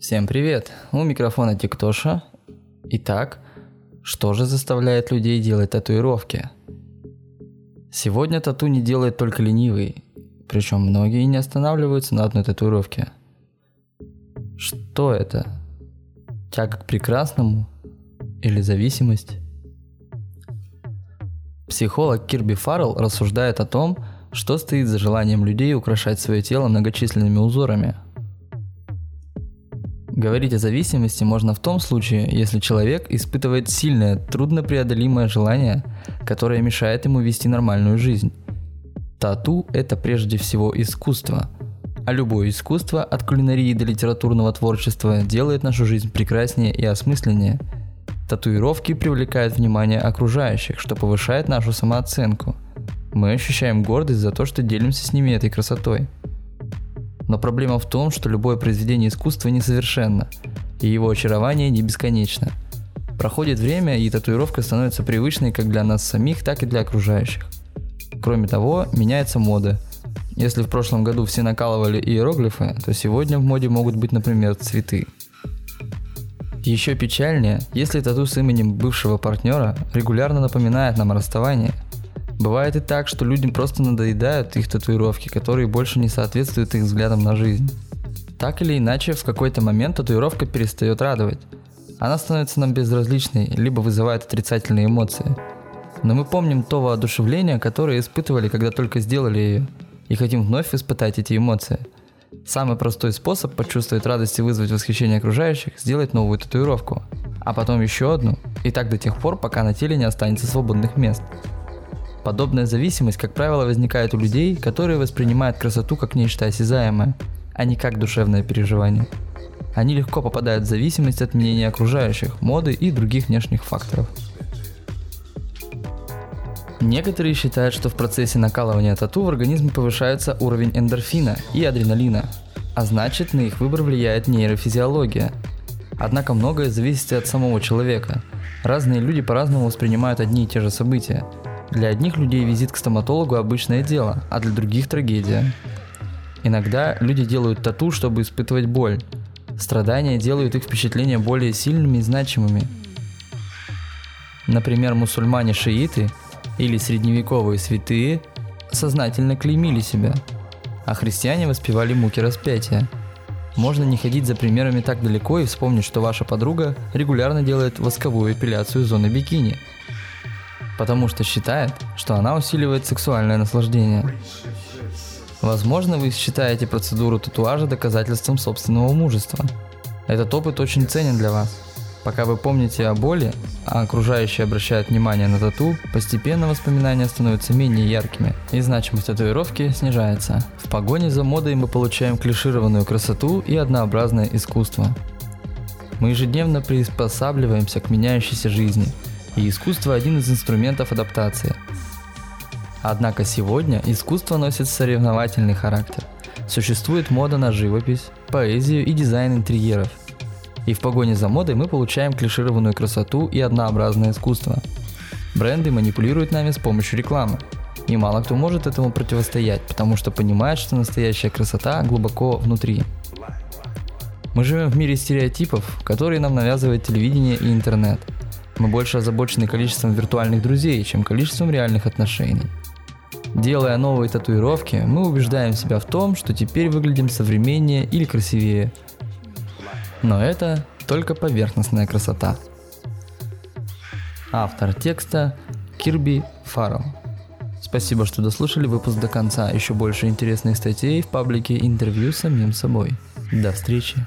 Всем привет! У микрофона Тиктоша. Итак, что же заставляет людей делать татуировки? Сегодня тату не делает только ленивый, причем многие не останавливаются на одной татуировке. Что это? Тяга к прекрасному или зависимость? Психолог Кирби Фаррелл рассуждает о том, что стоит за желанием людей украшать свое тело многочисленными узорами – Говорить о зависимости можно в том случае, если человек испытывает сильное, труднопреодолимое желание, которое мешает ему вести нормальную жизнь. Тату – это прежде всего искусство. А любое искусство, от кулинарии до литературного творчества, делает нашу жизнь прекраснее и осмысленнее. Татуировки привлекают внимание окружающих, что повышает нашу самооценку. Мы ощущаем гордость за то, что делимся с ними этой красотой – но проблема в том, что любое произведение искусства несовершенно, и его очарование не бесконечно. Проходит время, и татуировка становится привычной как для нас самих, так и для окружающих. Кроме того, меняется мода. Если в прошлом году все накалывали иероглифы, то сегодня в моде могут быть, например, цветы. Еще печальнее, если тату с именем бывшего партнера регулярно напоминает нам о расставании – Бывает и так, что людям просто надоедают их татуировки, которые больше не соответствуют их взглядам на жизнь. Так или иначе, в какой-то момент татуировка перестает радовать. Она становится нам безразличной, либо вызывает отрицательные эмоции. Но мы помним то воодушевление, которое испытывали, когда только сделали ее, и хотим вновь испытать эти эмоции. Самый простой способ почувствовать радость и вызвать восхищение окружающих – сделать новую татуировку, а потом еще одну, и так до тех пор, пока на теле не останется свободных мест – Подобная зависимость, как правило, возникает у людей, которые воспринимают красоту как нечто осязаемое, а не как душевное переживание. Они легко попадают в зависимость от мнения окружающих, моды и других внешних факторов. Некоторые считают, что в процессе накалывания тату в организме повышается уровень эндорфина и адреналина, а значит на их выбор влияет нейрофизиология. Однако многое зависит от самого человека. Разные люди по-разному воспринимают одни и те же события – для одних людей визит к стоматологу обычное дело, а для других трагедия. Иногда люди делают тату, чтобы испытывать боль. Страдания делают их впечатления более сильными и значимыми. Например, мусульмане-шииты или средневековые святые сознательно клеймили себя, а христиане воспевали муки распятия. Можно не ходить за примерами так далеко и вспомнить, что ваша подруга регулярно делает восковую эпиляцию зоны бикини – потому что считает, что она усиливает сексуальное наслаждение. Возможно, вы считаете процедуру татуажа доказательством собственного мужества. Этот опыт очень ценен для вас. Пока вы помните о боли, а окружающие обращают внимание на тату, постепенно воспоминания становятся менее яркими, и значимость татуировки снижается. В погоне за модой мы получаем клишированную красоту и однообразное искусство. Мы ежедневно приспосабливаемся к меняющейся жизни – и искусство один из инструментов адаптации. Однако сегодня искусство носит соревновательный характер. Существует мода на живопись, поэзию и дизайн интерьеров. И в погоне за модой мы получаем клишированную красоту и однообразное искусство. Бренды манипулируют нами с помощью рекламы. И мало кто может этому противостоять, потому что понимает, что настоящая красота глубоко внутри. Мы живем в мире стереотипов, которые нам навязывает телевидение и интернет – мы больше озабочены количеством виртуальных друзей, чем количеством реальных отношений. Делая новые татуировки, мы убеждаем себя в том, что теперь выглядим современнее или красивее. Но это только поверхностная красота. Автор текста Кирби Фаррелл. Спасибо, что дослушали выпуск до конца. Еще больше интересных статей в паблике интервью с самим собой. До встречи.